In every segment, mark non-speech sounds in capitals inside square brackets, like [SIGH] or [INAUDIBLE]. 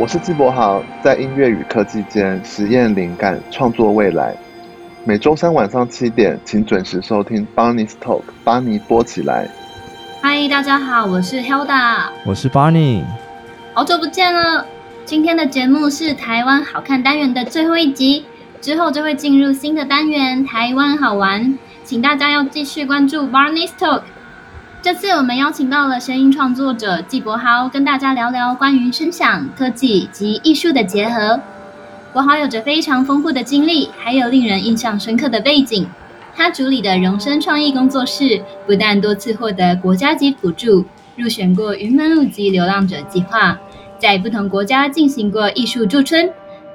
我是纪柏豪，在音乐与科技间实验灵感，创作未来。每周三晚上七点，请准时收听 Barney's Talk，巴尼播起来。嗨，大家好，我是 Hilda，我是 Barney，好久不见了。今天的节目是台湾好看单元的最后一集，之后就会进入新的单元台湾好玩，请大家要继续关注 Barney's Talk。这次我们邀请到了声音创作者纪柏豪，跟大家聊聊关于声响、科技及艺术的结合。柏豪有着非常丰富的经历，还有令人印象深刻的背景。他主理的容声创意工作室，不但多次获得国家级补助，入选过云门舞集流浪者计划，在不同国家进行过艺术驻村，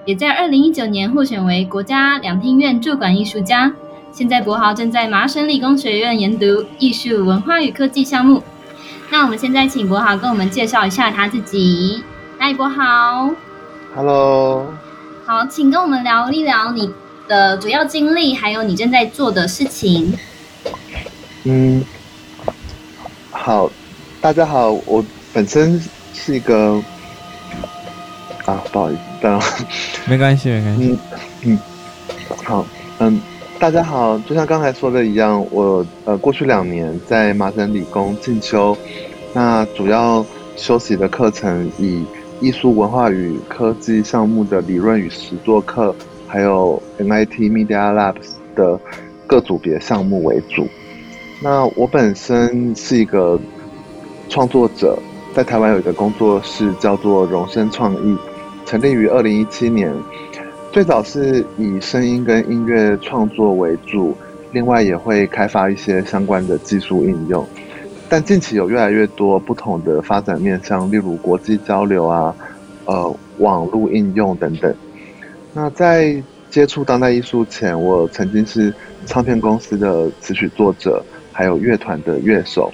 也在二零一九年获选为国家两厅院驻馆艺术家。现在柏豪正在麻省理工学院研读艺术文化与科技项目。那我们现在请柏豪跟我们介绍一下他自己。嗨，柏豪。Hello。好，请跟我们聊一聊你的主要经历，还有你正在做的事情。嗯，好，大家好，我本身是一个啊，不好意思，等没关系，没关系。嗯嗯，好，嗯。大家好，就像刚才说的一样，我呃过去两年在麻省理工进修，那主要修习的课程以艺术文化与科技项目的理论与实作课，还有 MIT Media Labs 的各组别项目为主。那我本身是一个创作者，在台湾有一个工作室叫做容声创意，成立于二零一七年。最早是以声音跟音乐创作为主，另外也会开发一些相关的技术应用。但近期有越来越多不同的发展面向，例如国际交流啊，呃，网络应用等等。那在接触当代艺术前，我曾经是唱片公司的词曲作者，还有乐团的乐手，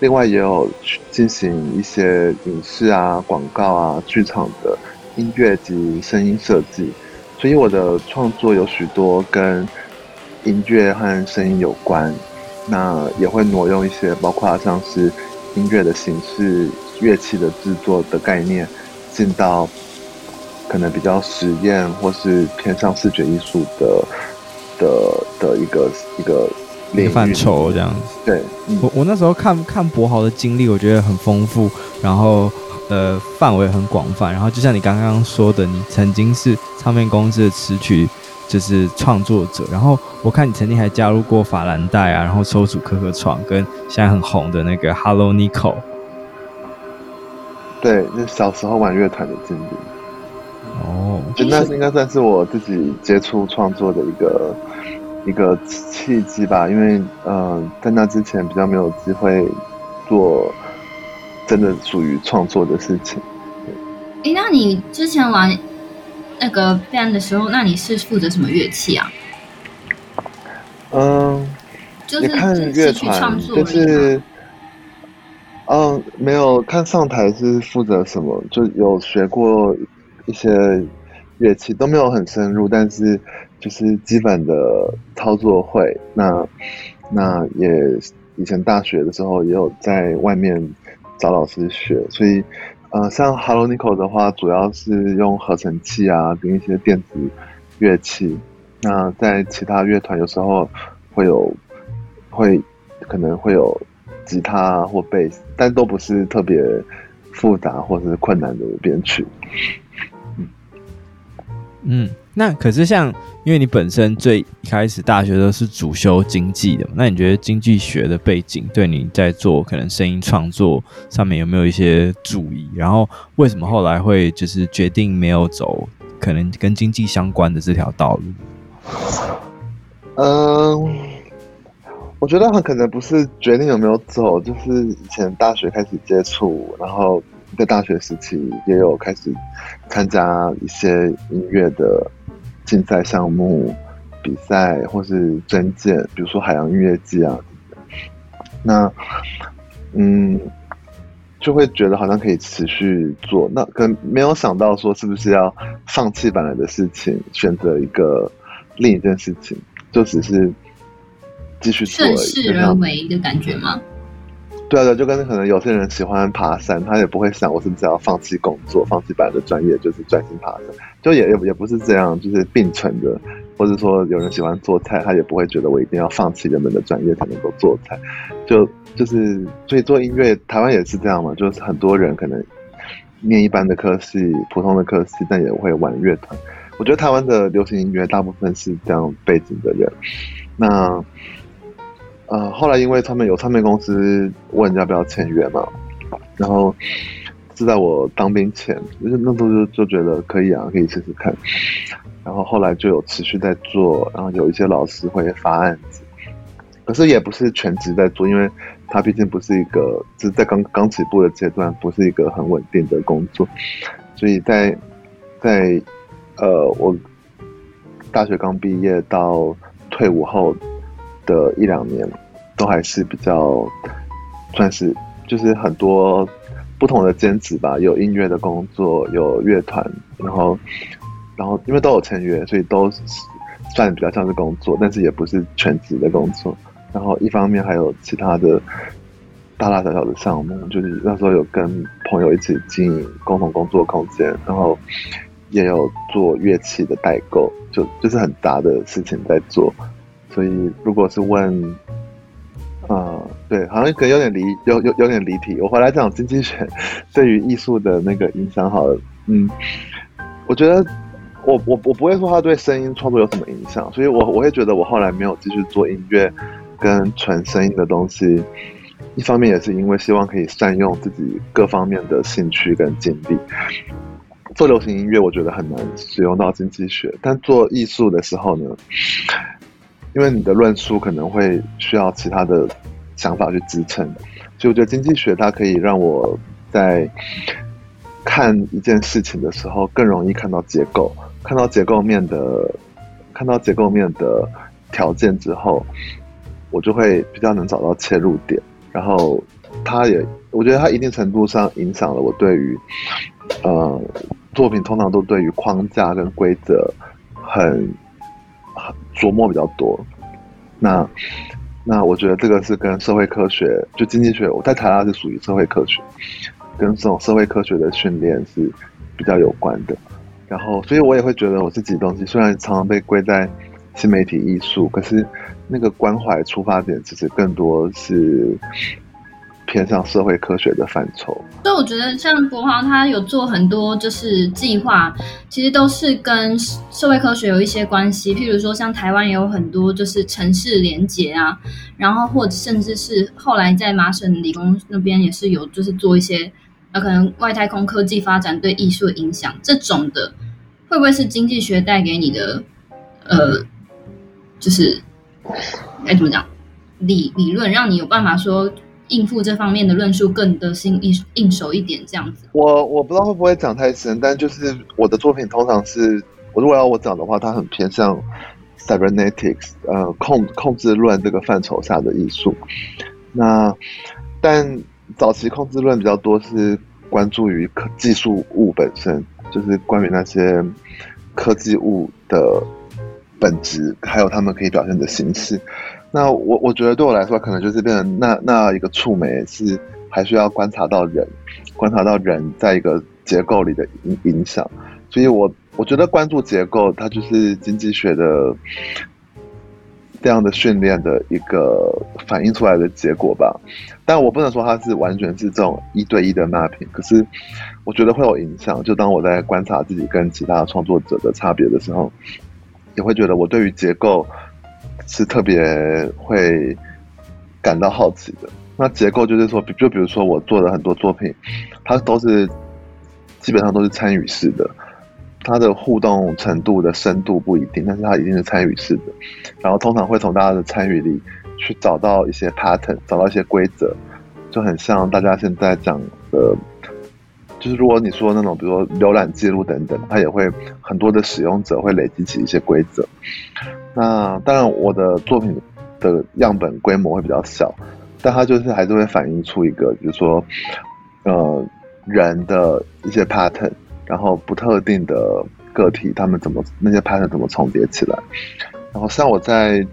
另外也有进行一些影视啊、广告啊、剧场的音乐及声音设计。所以我的创作有许多跟音乐和声音有关，那也会挪用一些，包括像是音乐的形式、乐器的制作的概念，进到可能比较实验或是偏向视觉艺术的的的一个一个范畴这样子。对，嗯、我我那时候看看博豪的经历，我觉得很丰富，然后。呃，范围很广泛，然后就像你刚刚说的，你曾经是唱片公司的词曲就是创作者，然后我看你曾经还加入过法兰黛啊，然后抽组可可创，跟现在很红的那个 Hello Nico。对，那小时候玩乐团的经历。哦，就那是应该算是我自己接触创作的一个一个契机吧，因为呃，在那之前比较没有机会做。真的属于创作的事情。哎，那你之前玩那个 band 的时候，那你是负责什么乐器啊？嗯，就是看乐团，就是，嗯，没有看上台是负责什么，就有学过一些乐器，都没有很深入，但是就是基本的操作会。那那也以前大学的时候也有在外面。找老师学，所以，呃，像 Hello Nico 的话，主要是用合成器啊，跟一些电子乐器。那在其他乐团，有时候会有，会可能会有吉他或贝斯，但都不是特别复杂或是困难的编曲。嗯。嗯那可是像，因为你本身最一开始大学都是主修经济的，那你觉得经济学的背景对你在做可能声音创作上面有没有一些注意？然后为什么后来会就是决定没有走可能跟经济相关的这条道路？嗯，我觉得很可能不是决定有没有走，就是以前大学开始接触，然后在大学时期也有开始参加一些音乐的。竞赛项目、比赛或是征件，比如说海洋音乐季啊，那嗯，就会觉得好像可以持续做。那可能没有想到说是不是要放弃本来的事情，选择一个另一件事情，就只是继续做而已。顺势而为的感觉吗？对啊，对，就跟可能有些人喜欢爬山，他也不会想我是不是要放弃工作，放弃本来的专业，就是专心爬山，就也也也不是这样，就是并存的。或者说有人喜欢做菜，他也不会觉得我一定要放弃人们的专业才能够做菜。就就是所以做音乐，台湾也是这样嘛，就是很多人可能念一般的科系、普通的科系，但也会玩乐团。我觉得台湾的流行音乐大部分是这样背景的人。那呃，后来因为他们有唱片公司问要不要签约嘛，然后是在我当兵前，就是那时候就就觉得可以啊，可以试试看。然后后来就有持续在做，然后有一些老师会发案子，可是也不是全职在做，因为他毕竟不是一个，就是在刚刚起步的阶段，不是一个很稳定的工作，所以在在呃我大学刚毕业到退伍后的一两年，都还是比较算是就是很多不同的兼职吧，有音乐的工作，有乐团，然后。然后因为都有签约，所以都算比较像是工作，但是也不是全职的工作。然后一方面还有其他的大大小小的项目，就是那时候有跟朋友一起经营共同工作空间，然后也有做乐器的代购，就就是很杂的事情在做。所以如果是问，啊、呃，对，好像可能有点离有有有点离题。我回来讲经济学对于艺术的那个影响，好了，嗯，我觉得。我我我不会说他对声音创作有什么影响，所以我我会觉得我后来没有继续做音乐跟纯声音的东西，一方面也是因为希望可以善用自己各方面的兴趣跟精力。做流行音乐我觉得很难使用到经济学，但做艺术的时候呢，因为你的论述可能会需要其他的想法去支撑，所以我觉得经济学它可以让我在看一件事情的时候更容易看到结构。看到结构面的，看到结构面的条件之后，我就会比较能找到切入点。然后，它也，我觉得它一定程度上影响了我对于，呃，作品通常都对于框架跟规则很，很琢磨比较多。那，那我觉得这个是跟社会科学，就经济学，我在台大是属于社会科学，跟这种社会科学的训练是比较有关的。然后，所以我也会觉得我自己东西虽然常常被归在新媒体艺术，可是那个关怀出发点其实更多是偏向社会科学的范畴。所以我觉得像国华他有做很多就是计划，其实都是跟社会科学有一些关系。譬如说像台湾也有很多就是城市连结啊，然后或甚至是后来在麻省理工那边也是有就是做一些。那可能外太空科技发展对艺术影响，这种的会不会是经济学带给你的？呃，就是该怎么讲理理论，让你有办法说应付这方面的论述更得心应应手一点，这样子。我我不知道会不会讲太深，但就是我的作品通常是，我如果要我讲的话，它很偏向 cybernetics，呃，控控制论这个范畴下的艺术。那但。早期控制论比较多是关注于科技术物本身，就是关于那些科技物的本质，还有他们可以表现的形式。那我我觉得对我来说，可能就是变成那那一个触媒是还需要观察到人，观察到人在一个结构里的影影响。所以我我觉得关注结构，它就是经济学的。这样的训练的一个反映出来的结果吧，但我不能说它是完全是这种一对一的拉平可是我觉得会有影响。就当我在观察自己跟其他创作者的差别的时候，也会觉得我对于结构是特别会感到好奇的。那结构就是说，就比如说我做的很多作品，它都是基本上都是参与式的。它的互动程度的深度不一定，但是它一定是参与式的。然后通常会从大家的参与里去找到一些 pattern，找到一些规则，就很像大家现在讲的，就是如果你说那种，比如说浏览记录等等，它也会很多的使用者会累积起一些规则。那当然，我的作品的样本规模会比较小，但它就是还是会反映出一个，比如说，呃，人的一些 pattern。然后不特定的个体，他们怎么那些 pattern 怎么重叠起来？然后像我在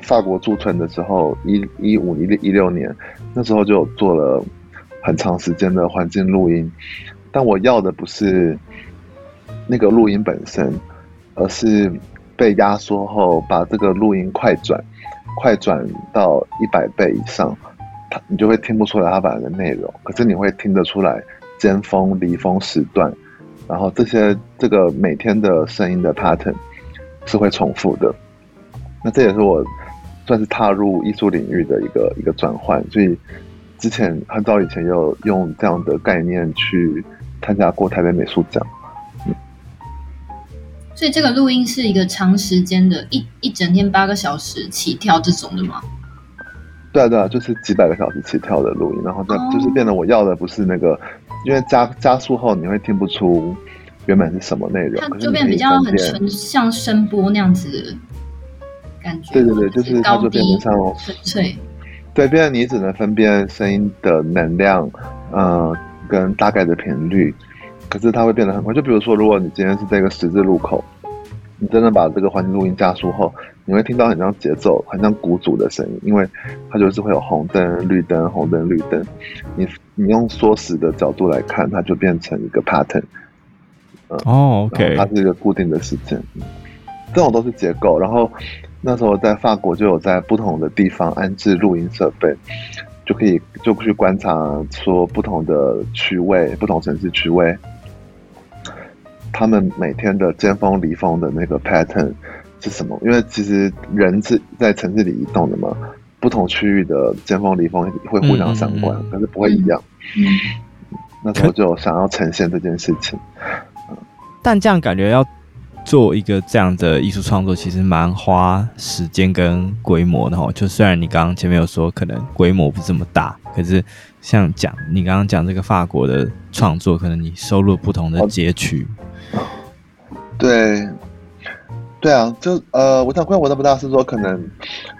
法国驻村的时候，一一五一六一六年，那时候就做了很长时间的环境录音，但我要的不是那个录音本身，而是被压缩后把这个录音快转，快转到一百倍以上，它你就会听不出来它本来的内容，可是你会听得出来尖峰、离峰时段，然后这些这个每天的声音的 pattern 是会重复的，那这也是我。算是踏入艺术领域的一个一个转换，所以之前很早以前有用这样的概念去参加过台北美术奖。嗯，所以这个录音是一个长时间的，一一整天八个小时起跳这种的吗？对啊，对啊，就是几百个小时起跳的录音，然后再就是变得我要的不是那个，因为加加速后你会听不出原本是什么内容，它就变比较很纯，像声波那样子。感觉对对对，就是它就变成像纯粹，对，变得你只能分辨声音的能量，呃，跟大概的频率，可是它会变得很快。就比如说，如果你今天是在一个十字路口，你真的把这个环境录音加速后，你会听到很像节奏，很像鼓组的声音，因为它就是会有红灯、绿灯、红灯、绿灯。你你用缩时的角度来看，它就变成一个 pattern。嗯、哦，OK，它是一个固定的时间。这种都是结构，然后。那时候在法国就有在不同的地方安置录音设备，就可以就去观察说不同的区位、不同城市区位，他们每天的尖峰离峰的那个 pattern 是什么？因为其实人是在城市里移动的嘛，不同区域的尖峰离峰会互相相关，嗯、可是不会一样。嗯，那时候就想要呈现这件事情，但这样感觉要。做一个这样的艺术创作，其实蛮花时间跟规模的哈。就虽然你刚刚前面有说可能规模不这么大，可是像讲你刚刚讲这个法国的创作，可能你收录不同的街区。对，对啊，就呃，我想规模都不大，是说可能，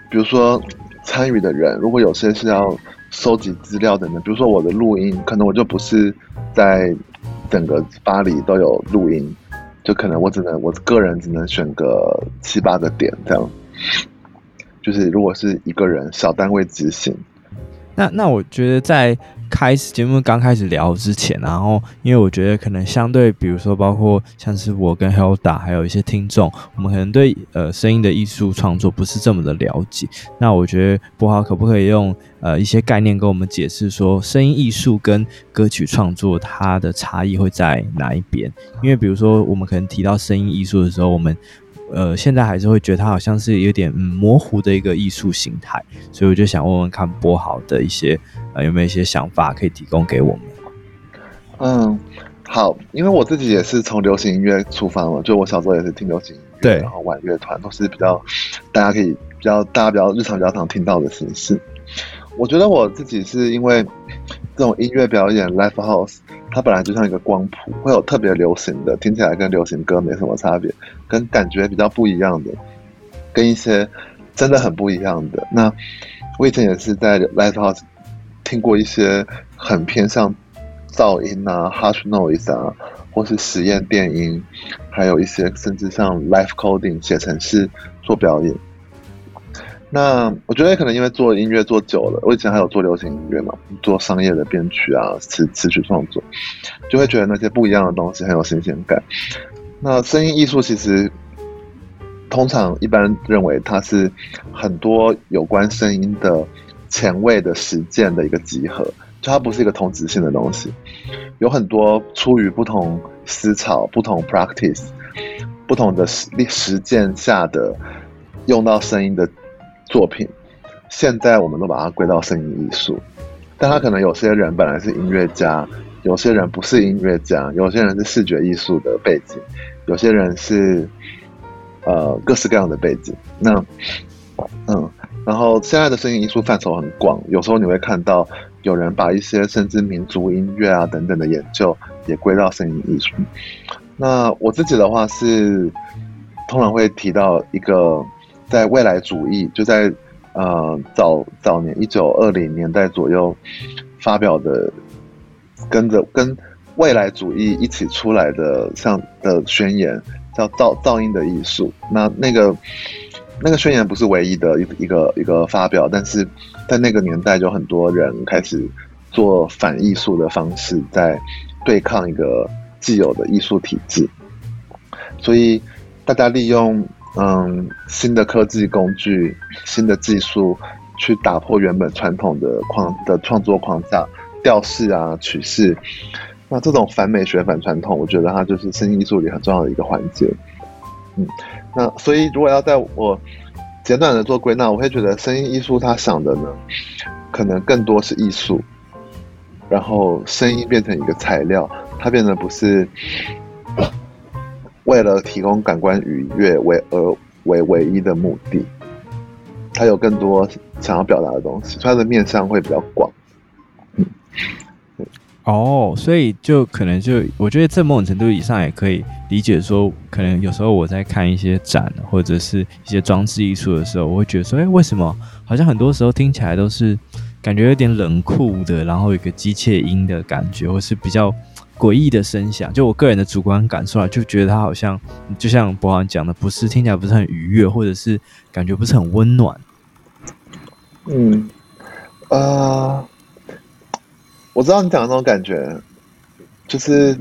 比如说参与的人，如果有些是要收集资料的人，比如说我的录音，可能我就不是在整个巴黎都有录音。就可能我只能我个人只能选个七八个点这样，就是如果是一个人小单位执行，那那我觉得在开始节目刚开始聊之前，然后因为我觉得可能相对比如说包括像是我跟 Hilda 还有一些听众，我们可能对呃声音的艺术创作不是这么的了解，那我觉得柏豪可不可以用？呃，一些概念跟我们解释说，声音艺术跟歌曲创作它的差异会在哪一边？因为比如说，我们可能提到声音艺术的时候，我们呃现在还是会觉得它好像是有点、嗯、模糊的一个艺术形态，所以我就想问问看波豪的一些呃有没有一些想法可以提供给我们？嗯，好，因为我自己也是从流行音乐出发嘛，就我小时候也是听流行音乐，对，然后玩乐团都是比较大家可以比较大家比较日常比较常听到的形式。我觉得我自己是因为这种音乐表演 live house，它本来就像一个光谱，会有特别流行的，听起来跟流行歌没什么差别，跟感觉比较不一样的，跟一些真的很不一样的。那我以前也是在 live house 听过一些很偏向噪音啊、harsh noise 啊，或是实验电音，还有一些甚至像 live coding 写程式做表演。那我觉得可能因为做音乐做久了，我以前还有做流行音乐嘛，做商业的编曲啊、词词曲创作，就会觉得那些不一样的东西很有新鲜感。那声音艺术其实通常一般认为它是很多有关声音的前卫的实践的一个集合，就它不是一个同质性的东西，有很多出于不同思潮、不同 practice、不同的实实践下的用到声音的。作品，现在我们都把它归到声音艺术，但他可能有些人本来是音乐家，有些人不是音乐家，有些人是视觉艺术的背景，有些人是呃各式各样的背景。那嗯，然后现在的声音艺术范畴很广，有时候你会看到有人把一些甚至民族音乐啊等等的研究也归到声音艺术。那我自己的话是通常会提到一个。在未来主义就在呃早早年一九二零年代左右发表的，跟着跟未来主义一起出来的像的宣言，叫噪噪音的艺术。那那个那个宣言不是唯一的一一个一个发表，但是在那个年代就很多人开始做反艺术的方式，在对抗一个既有的艺术体制，所以大家利用嗯新的科技工具、新的技术去打破原本传统的框的创作框架、调式啊、曲式。那这种反美学、反传统，我觉得它就是声音艺术里很重要的一个环节。嗯，那所以如果要在我简短的做归纳，我会觉得声音艺术它想的呢，可能更多是艺术，然后声音变成一个材料，它变得不是为了提供感官愉悦为而为唯一的目的，它有更多想要表达的东西，所以它的面向会比较广。哦所以就可能就我觉得在某种程度以上也可以理解说，可能有时候我在看一些展或者是一些装置艺术的时候，我会觉得说，哎，为什么好像很多时候听起来都是感觉有点冷酷的，然后有一个机械音的感觉，或是比较诡异的声响。就我个人的主观感受啊，就觉得它好像就像博豪讲的，不是听起来不是很愉悦，或者是感觉不是很温暖。嗯，啊、uh。我知道你讲的那种感觉，就是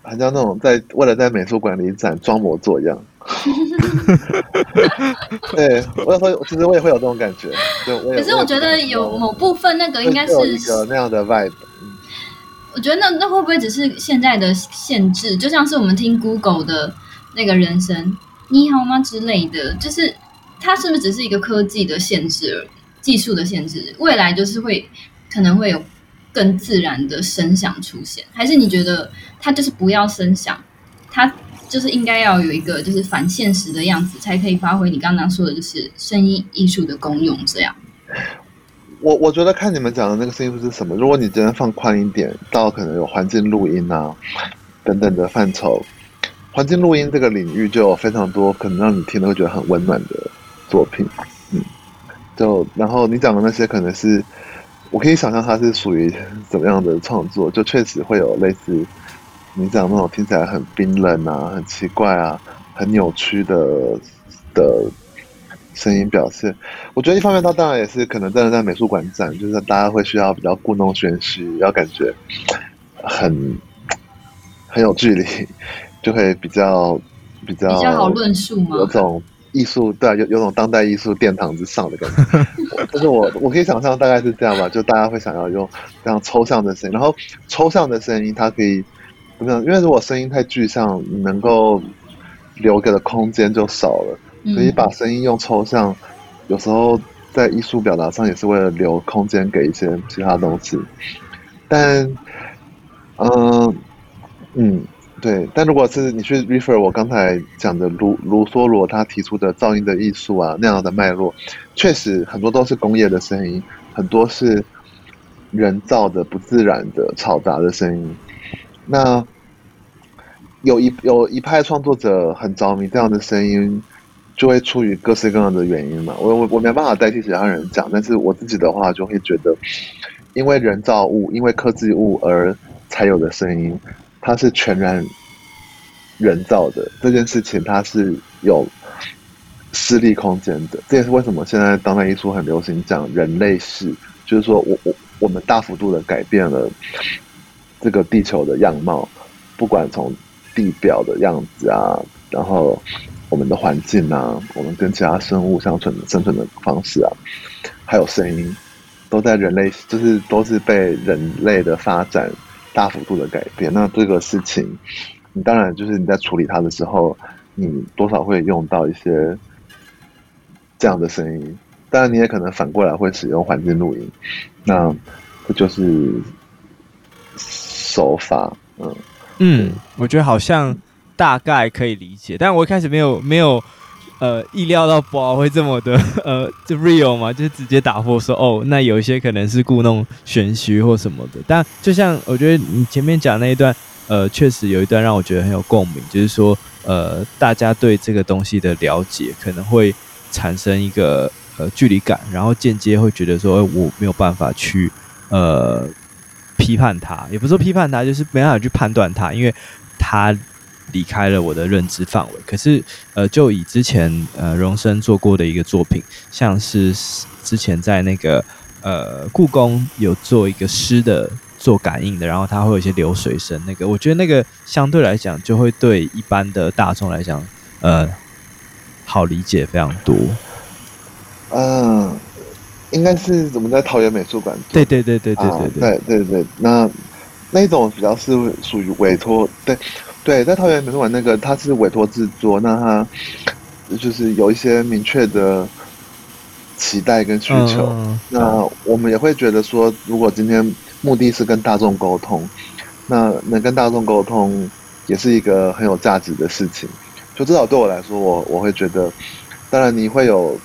好像那种在为了在美术馆里展装模作样。[LAUGHS] 对，我也会，其实我也会有这种感觉。就我也，可是我觉得有某部分那个应该是一个那样的 vibe。我觉得那那会不会只是现在的限制？就像是我们听 Google 的那个人声“你好吗”之类的，就是它是不是只是一个科技的限制、技术的限制？未来就是会可能会有。更自然的声响出现，还是你觉得它就是不要声响，它就是应该要有一个就是反现实的样子，才可以发挥你刚刚说的，就是声音艺术的功用。这样，我我觉得看你们讲的那个声音是什么。如果你真的放宽一点，到可能有环境录音啊等等的范畴，环境录音这个领域就有非常多可能让你听了会觉得很温暖的作品。嗯，就然后你讲的那些可能是。我可以想象它是属于 [LAUGHS] 怎么样的创作，就确实会有类似你讲那种听起来很冰冷啊、很奇怪啊、很扭曲的的声音表现。我觉得一方面它当然也是可能真的在美术馆展，就是大家会需要比较故弄玄虚，要感觉很很有距离，就会比较比较比较好论述吗？有种。艺术对啊，有有种当代艺术殿堂之上的感觉，[LAUGHS] 就是我我可以想象大概是这样吧，就大家会想要用这样抽象的声音，然后抽象的声音它可以怎么样？因为如果声音太具象，能够留给的空间就少了，所以把声音用抽象，有时候在艺术表达上也是为了留空间给一些其他东西，但嗯嗯。嗯对，但如果是你去 refer 我刚才讲的卢卢梭罗他提出的噪音的艺术啊，那样的脉络，确实很多都是工业的声音，很多是人造的、不自然的、嘈杂的声音。那有一有一派创作者很着迷这样的声音，就会出于各式各样的原因嘛。我我我没办法代替其他人讲，但是我自己的话就会觉得，因为人造物、因为科技物而才有的声音。它是全然人造的这件事情，它是有私立空间的。这也是为什么现在当代艺术很流行讲人类世，就是说我我我们大幅度的改变了这个地球的样貌，不管从地表的样子啊，然后我们的环境啊，我们跟其他生物相存的生存的方式啊，还有声音，都在人类就是都是被人类的发展。大幅度的改变，那这个事情，你当然就是你在处理它的时候，你多少会用到一些这样的声音，当然你也可能反过来会使用环境录音，那这就是手法，嗯嗯，我觉得好像大概可以理解，但我一开始没有没有。呃，意料到宝会这么的 [LAUGHS] 呃，就 real 嘛，就是直接打破说哦，那有一些可能是故弄玄虚或什么的。但就像我觉得你前面讲那一段，呃，确实有一段让我觉得很有共鸣，就是说呃，大家对这个东西的了解可能会产生一个呃距离感，然后间接会觉得说我没有办法去呃批判它，也不是说批判它，就是没办法去判断它，因为它离开了我的认知范围。可是，呃，就以之前呃荣生做过的一个作品，像是之前在那个呃故宫有做一个诗的做感应的，然后它会有一些流水声，那个我觉得那个相对来讲就会对一般的大众来讲，呃，好理解非常多。嗯，应该是怎么在桃园美术馆？对对对对对对对、对对，那。那种比较是属于委托，对，对，在桃园美术馆那个，它是委托制作，那它就是有一些明确的期待跟需求。嗯、那我们也会觉得说，如果今天目的是跟大众沟通，那能跟大众沟通也是一个很有价值的事情。就至少对我来说，我我会觉得，当然你会有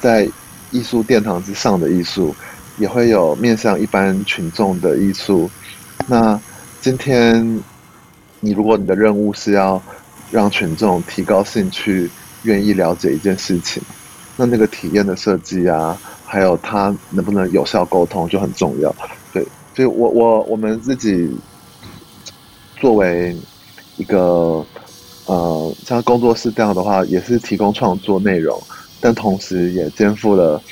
在艺术殿堂之上的艺术，也会有面向一般群众的艺术。那今天，你如果你的任务是要让群众提高兴趣，愿意了解一件事情，那那个体验的设计啊，还有它能不能有效沟通就很重要。对，所以我我我们自己作为一个呃像工作室这样的话，也是提供创作内容，但同时也肩负了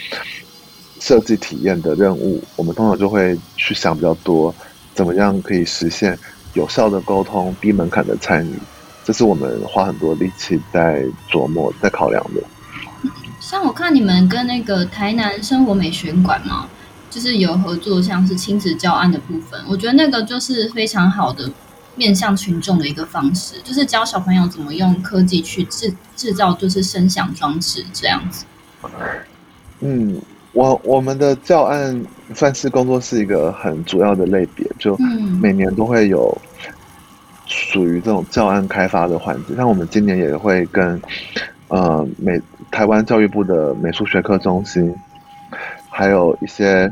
设计体验的任务。我们通常就会去想比较多。怎么样可以实现有效的沟通、低门槛的参与？这是我们花很多力气在琢磨、在考量的。像我看你们跟那个台南生活美学馆嘛，就是有合作，像是亲子教案的部分，我觉得那个就是非常好的面向群众的一个方式，就是教小朋友怎么用科技去制制造，就是声响装置这样子。嗯。我我们的教案算是工作室一个很主要的类别，就每年都会有属于这种教案开发的环节。像我们今年也会跟呃美台湾教育部的美术学科中心，还有一些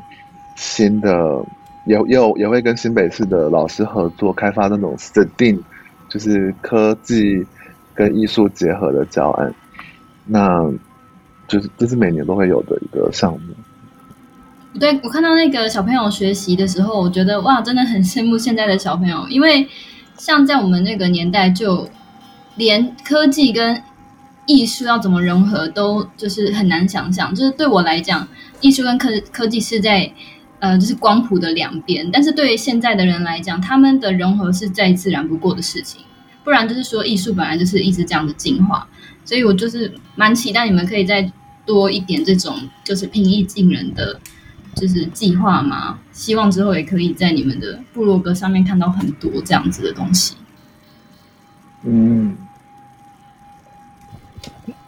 新的也也有也会跟新北市的老师合作开发那种 STEAM，就是科技跟艺术结合的教案。那就是这是每年都会有的一个项目。对，我看到那个小朋友学习的时候，我觉得哇，真的很羡慕现在的小朋友，因为像在我们那个年代，就连科技跟艺术要怎么融合，都就是很难想象。就是对我来讲，艺术跟科科技是在呃，就是光谱的两边。但是对于现在的人来讲，他们的融合是再自然不过的事情。不然就是说，艺术本来就是一直这样的进化。所以我就是蛮期待你们可以再多一点这种就是平易近人的就是计划嘛，希望之后也可以在你们的部落格上面看到很多这样子的东西。嗯，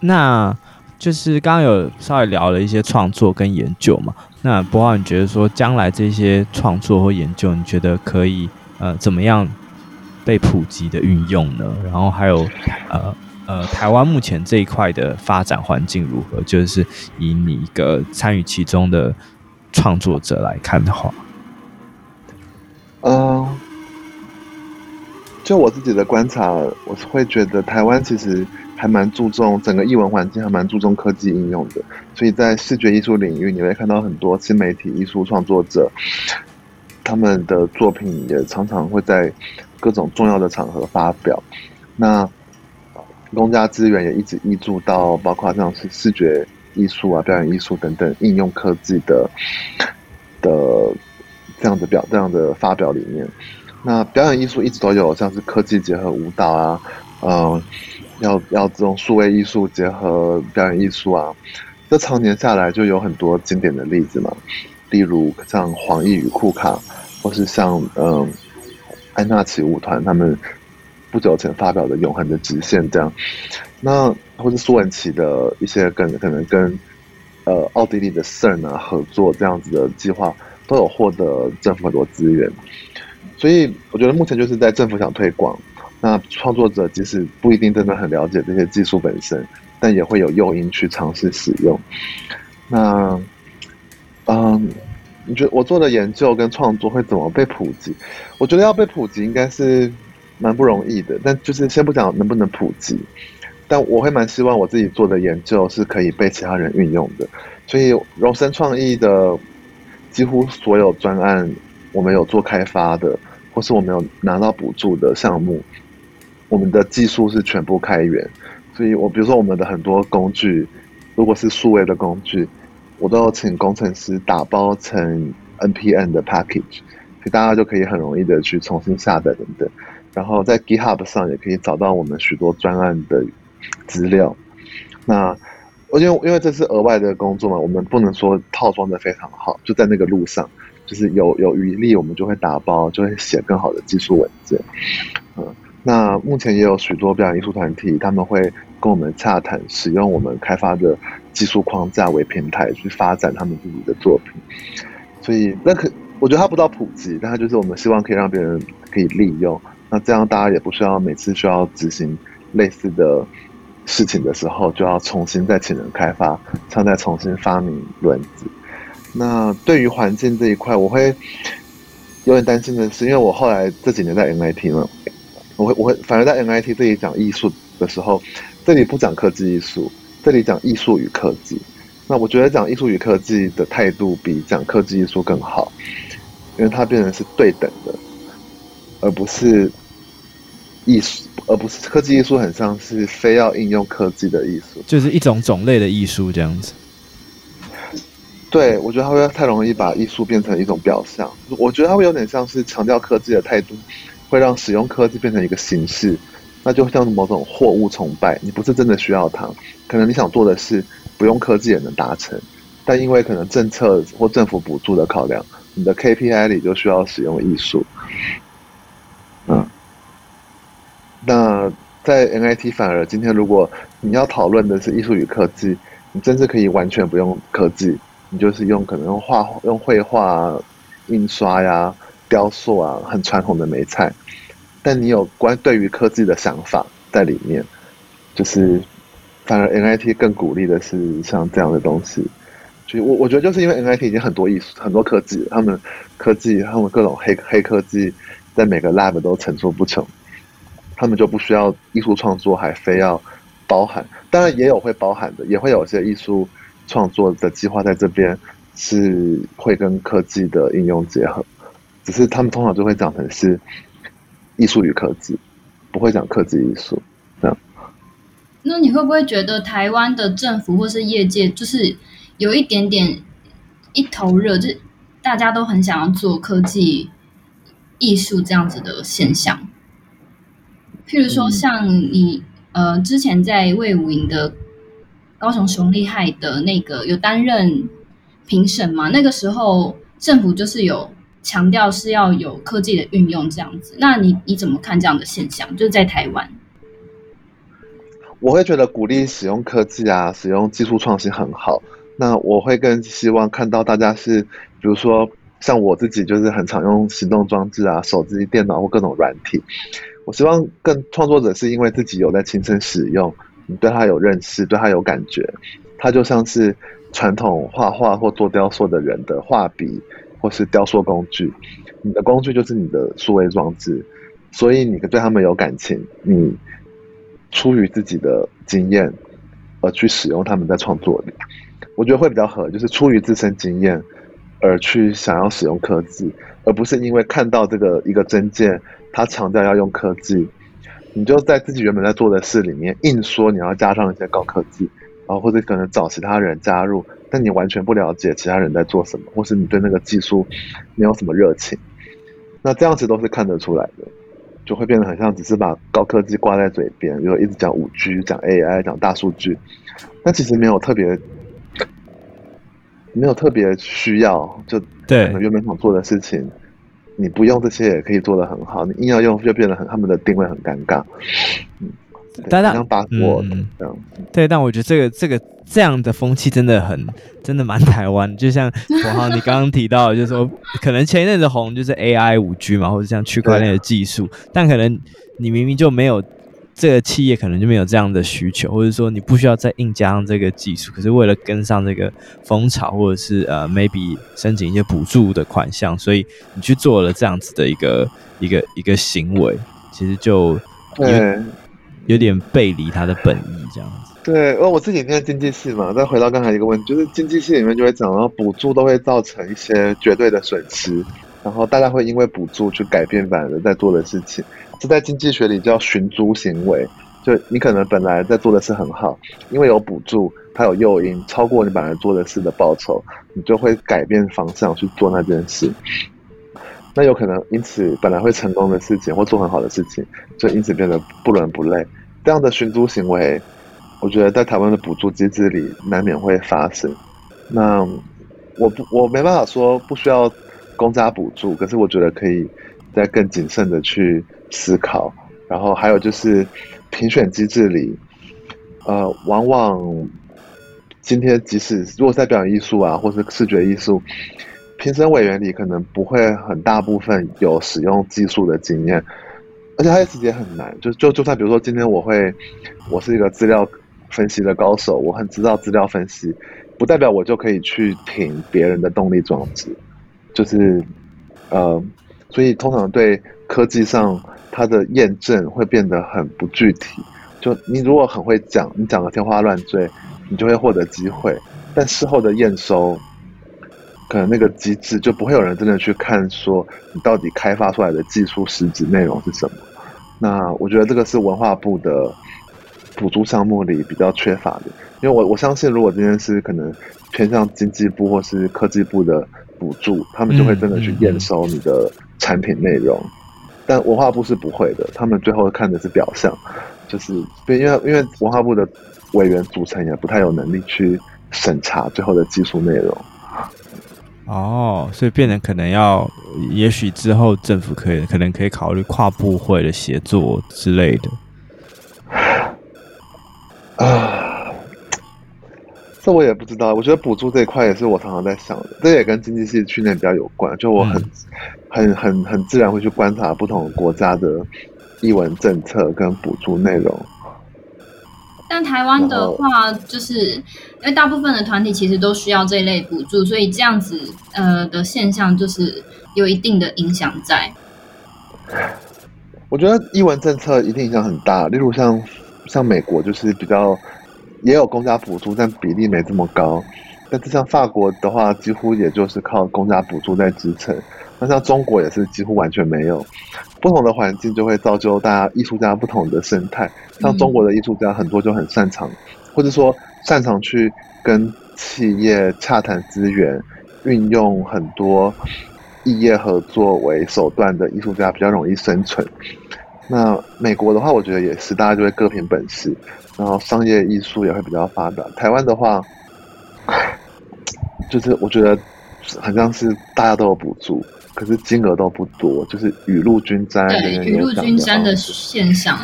那就是刚刚有稍微聊了一些创作跟研究嘛，那柏皓你觉得说将来这些创作或研究，你觉得可以呃怎么样被普及的运用呢？然后还有呃。呃，台湾目前这一块的发展环境如何？就是以你一个参与其中的创作者来看的话，嗯，就我自己的观察，我是会觉得台湾其实还蛮注重整个艺文环境，还蛮注重科技应用的。所以在视觉艺术领域，你会看到很多新媒体艺术创作者，他们的作品也常常会在各种重要的场合发表。那公家资源也一直挹注到，包括像是视觉艺术啊、表演艺术等等应用科技的的这样的表、这样的发表里面。那表演艺术一直都有，像是科技结合舞蹈啊，嗯、要要这种数位艺术结合表演艺术啊，这常年下来就有很多经典的例子嘛，例如像黄奕与库卡，或是像嗯、安娜奇舞团他们。不久前发表的《永恒的直线》这样，那或是苏文琪的一些跟可能跟呃奥地利的 CERN 啊合作这样子的计划，都有获得政府很多资源。所以我觉得目前就是在政府想推广，那创作者即使不一定真的很了解这些技术本身，但也会有诱因去尝试使用。那嗯，你觉得我做的研究跟创作会怎么被普及？我觉得要被普及应该是。蛮不容易的，但就是先不讲能不能普及，但我会蛮希望我自己做的研究是可以被其他人运用的。所以荣生创意的几乎所有专案，我们有做开发的，或是我们有拿到补助的项目，我们的技术是全部开源，所以我比如说我们的很多工具，如果是数位的工具，我都要请工程师打包成 NPM 的 package，所以大家就可以很容易的去重新下载等等。然后在 GitHub 上也可以找到我们许多专案的资料。那因为因为这是额外的工作嘛，我们不能说套装的非常好，就在那个路上，就是有有余力，我们就会打包，就会写更好的技术文件。嗯，那目前也有许多表演艺术团体，他们会跟我们洽谈，使用我们开发的技术框架为平台去发展他们自己的作品。所以那可我觉得它不到普及，但它就是我们希望可以让别人可以利用。那这样大家也不需要每次需要执行类似的事情的时候，就要重新再请人开发，像再重新发明轮子。那对于环境这一块，我会有点担心的是，因为我后来这几年在 MIT 嘛，我会我会反而在 MIT 这里讲艺术的时候，这里不讲科技艺术，这里讲艺术与科技。那我觉得讲艺术与科技的态度比讲科技艺术更好，因为它变成是对等的。而不是艺术，而不是科技艺术，很像是非要应用科技的艺术，就是一种种类的艺术这样子。对，我觉得它会太容易把艺术变成一种表象。我觉得它会有点像是强调科技的态度，会让使用科技变成一个形式，那就像某种货物崇拜。你不是真的需要它，可能你想做的事不用科技也能达成，但因为可能政策或政府补助的考量，你的 KPI 里就需要使用艺术。那在 MIT 反而今天，如果你要讨论的是艺术与科技，你真是可以完全不用科技，你就是用可能用画、用绘画、印刷呀、雕塑啊，很传统的媒材，但你有关对于科技的想法在里面，就是反而 MIT 更鼓励的是像这样的东西，就我我觉得就是因为 MIT 已经很多艺术、很多科技，他们科技、他们各种黑黑科技。在每个 lab 都层出不穷，他们就不需要艺术创作，还非要包含。当然也有会包含的，也会有些艺术创作的计划在这边是会跟科技的应用结合，只是他们通常就会讲成是艺术与科技，不会讲科技艺术这样。那你会不会觉得台湾的政府或是业界就是有一点点一头热，就大家都很想要做科技？艺术这样子的现象，譬如说像你、嗯、呃之前在魏武营的高雄熊厉害的那个有担任评审嘛？那个时候政府就是有强调是要有科技的运用这样子。那你你怎么看这样的现象？就是在台湾，我会觉得鼓励使用科技啊，使用技术创新很好。那我会更希望看到大家是，比如说。像我自己就是很常用行动装置啊、手机、电脑或各种软体。我希望更创作者是因为自己有在亲身使用，你对他有认识，对他有感觉。他就像是传统画画或做雕塑的人的画笔或是雕塑工具，你的工具就是你的数位装置，所以你对他们有感情，你出于自己的经验而去使用他们在创作里，我觉得会比较合，就是出于自身经验。而去想要使用科技，而不是因为看到这个一个征件，他强调要用科技，你就在自己原本在做的事里面硬说你要加上一些高科技，然后或者可能找其他人加入，但你完全不了解其他人在做什么，或是你对那个技术没有什么热情，那这样子都是看得出来的，就会变得很像只是把高科技挂在嘴边，比如一直讲五 G、讲 AI、讲大数据，但其实没有特别。没有特别需要，就对原本想做的事情，你不用这些也可以做得很好。你硬要用，就变得很他们的定位很尴尬。嗯，当然，像把握这样。对，但我觉得这个这个这样的风气真的很，真的蛮台湾。就像 [LAUGHS] 国豪你刚刚提到，就是说可能前一阵子红就是 AI 五 G 嘛，或者像区块链的技术，但可能你明明就没有。这个企业可能就没有这样的需求，或者说你不需要再硬加上这个技术，可是为了跟上这个风潮，或者是呃 maybe 申请一些补助的款项，所以你去做了这样子的一个一个一个行为，其实就有对有点背离它的本意这样子。对，因为我自己念经济系嘛，再回到刚才一个问题，就是经济系里面就会讲到补助都会造成一些绝对的损失。然后大家会因为补助去改变本来的在做的事情，这在经济学里叫寻租行为。就你可能本来在做的事很好，因为有补助，它有诱因，超过你本来做的事的报酬，你就会改变方向去做那件事。那有可能因此本来会成功的事情或做很好的事情，就因此变得不伦不类。这样的寻租行为，我觉得在台湾的补助机制里难免会发生。那我不我没办法说不需要公家补助，可是我觉得可以再更谨慎的去思考。然后还有就是。评选机制里，呃，往往今天即使如果在表演艺术啊，或是视觉艺术，评审委员里可能不会很大部分有使用技术的经验，而且它其实也很难。就就就算比如说今天我会，我是一个资料分析的高手，我很知道资料分析，不代表我就可以去评别人的动力装置。就是，呃，所以通常对科技上。它的验证会变得很不具体，就你如果很会讲，你讲的天花乱坠，你就会获得机会。但事后的验收，可能那个机制就不会有人真的去看，说你到底开发出来的技术实质内容是什么。那我觉得这个是文化部的补助项目里比较缺乏的，因为我我相信，如果今天是可能偏向经济部或是科技部的补助，他们就会真的去验收你的产品内容。但文化部是不会的，他们最后看的是表象，就是因为因为文化部的委员组成也不太有能力去审查最后的技术内容。哦，所以变成可能要，也许之后政府可以可能可以考虑跨部会的协作之类的。啊，这我也不知道。我觉得补助这一块也是我常常在想的，这也跟经济系训练比较有关。就我很。嗯很很很自然会去观察不同国家的译文政策跟补助内容。但台湾的话，就是因为大部分的团体其实都需要这一类补助，所以这样子呃的现象就是有一定的影响在。我觉得译文政策一定影响很大，例如像像美国就是比较也有公家补助，但比例没这么高。但是像法国的话，几乎也就是靠公家补助在支撑。那像中国也是几乎完全没有，不同的环境就会造就大家艺术家不同的生态。像中国的艺术家很多就很擅长，或者说擅长去跟企业洽谈资源，运用很多异业合作为手段的艺术家比较容易生存。那美国的话，我觉得也是，大家就会各凭本事，然后商业艺术也会比较发达。台湾的话，[SIGHS] 就是我觉得好像是大家都有补助。可是金额都不多，就是雨露均沾，对，雨露均沾的现象。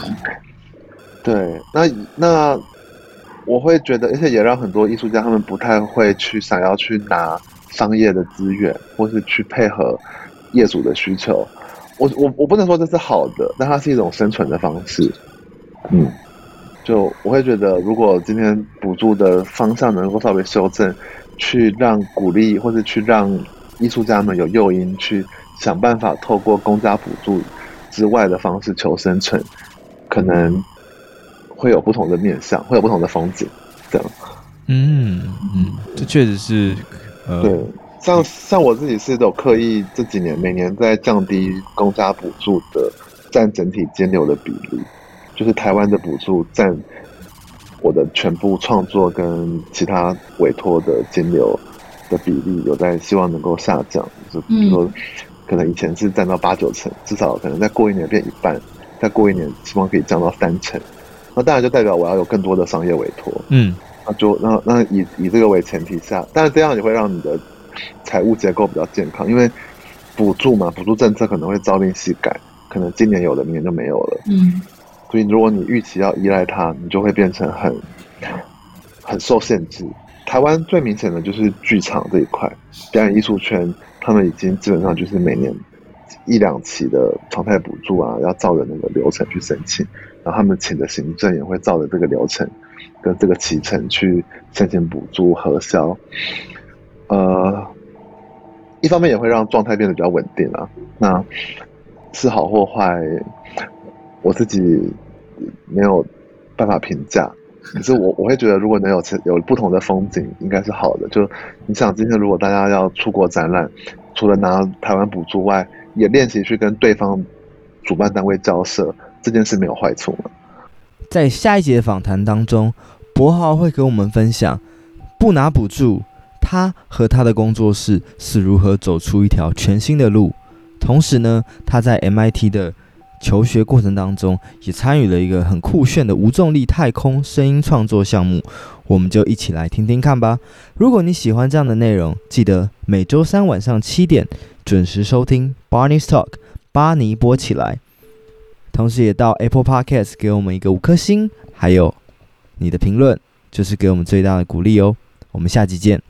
对，那那我会觉得，而且也让很多艺术家他们不太会去想要去拿商业的资源，或是去配合业主的需求。我我我不能说这是好的，但它是一种生存的方式。嗯，就我会觉得，如果今天补助的方向能够稍微修正，去让鼓励，或者去让。艺术家们有诱因去想办法透过公家补助之外的方式求生存，可能会有不同的面向，会有不同的风景，这样。嗯嗯，这确实是。呃、对，像像我自己是有刻意这几年每年在降低公家补助的占整体金流的比例，就是台湾的补助占我的全部创作跟其他委托的金流。的比例有在希望能够下降，就比如说，可能以前是占到八九成，至少可能再过一年变一半，再过一年希望可以降到三成。那当然就代表我要有更多的商业委托，嗯，那就那那以以这个为前提下，但是这样也会让你的财务结构比较健康，因为补助嘛，补助政策可能会朝令夕改，可能今年有的明年就没有了，嗯，所以如果你预期要依赖它，你就会变成很很受限制。台湾最明显的就是剧场这一块，表演艺术圈，他们已经基本上就是每年一两期的常态补助啊，要照着那个流程去申请，然后他们请的行政也会照着这个流程跟这个期程去申请补助核销。呃，一方面也会让状态变得比较稳定啊。那是好或坏，我自己没有办法评价。可是我我会觉得，如果能有有不同的风景，应该是好的。就你想，今天如果大家要出国展览，除了拿台湾补助外，也练习去跟对方主办单位交涉，这件事没有坏处嘛。在下一节访谈当中，柏豪会跟我们分享，不拿补助，他和他的工作室是如何走出一条全新的路。同时呢，他在 MIT 的求学过程当中，也参与了一个很酷炫的无重力太空声音创作项目。我们就一起来听听看吧。如果你喜欢这样的内容，记得每周三晚上七点准时收听 Barney's Talk，巴尼播起来。同时也到 Apple Podcast 给我们一个五颗星，还有你的评论，就是给我们最大的鼓励哦。我们下集见。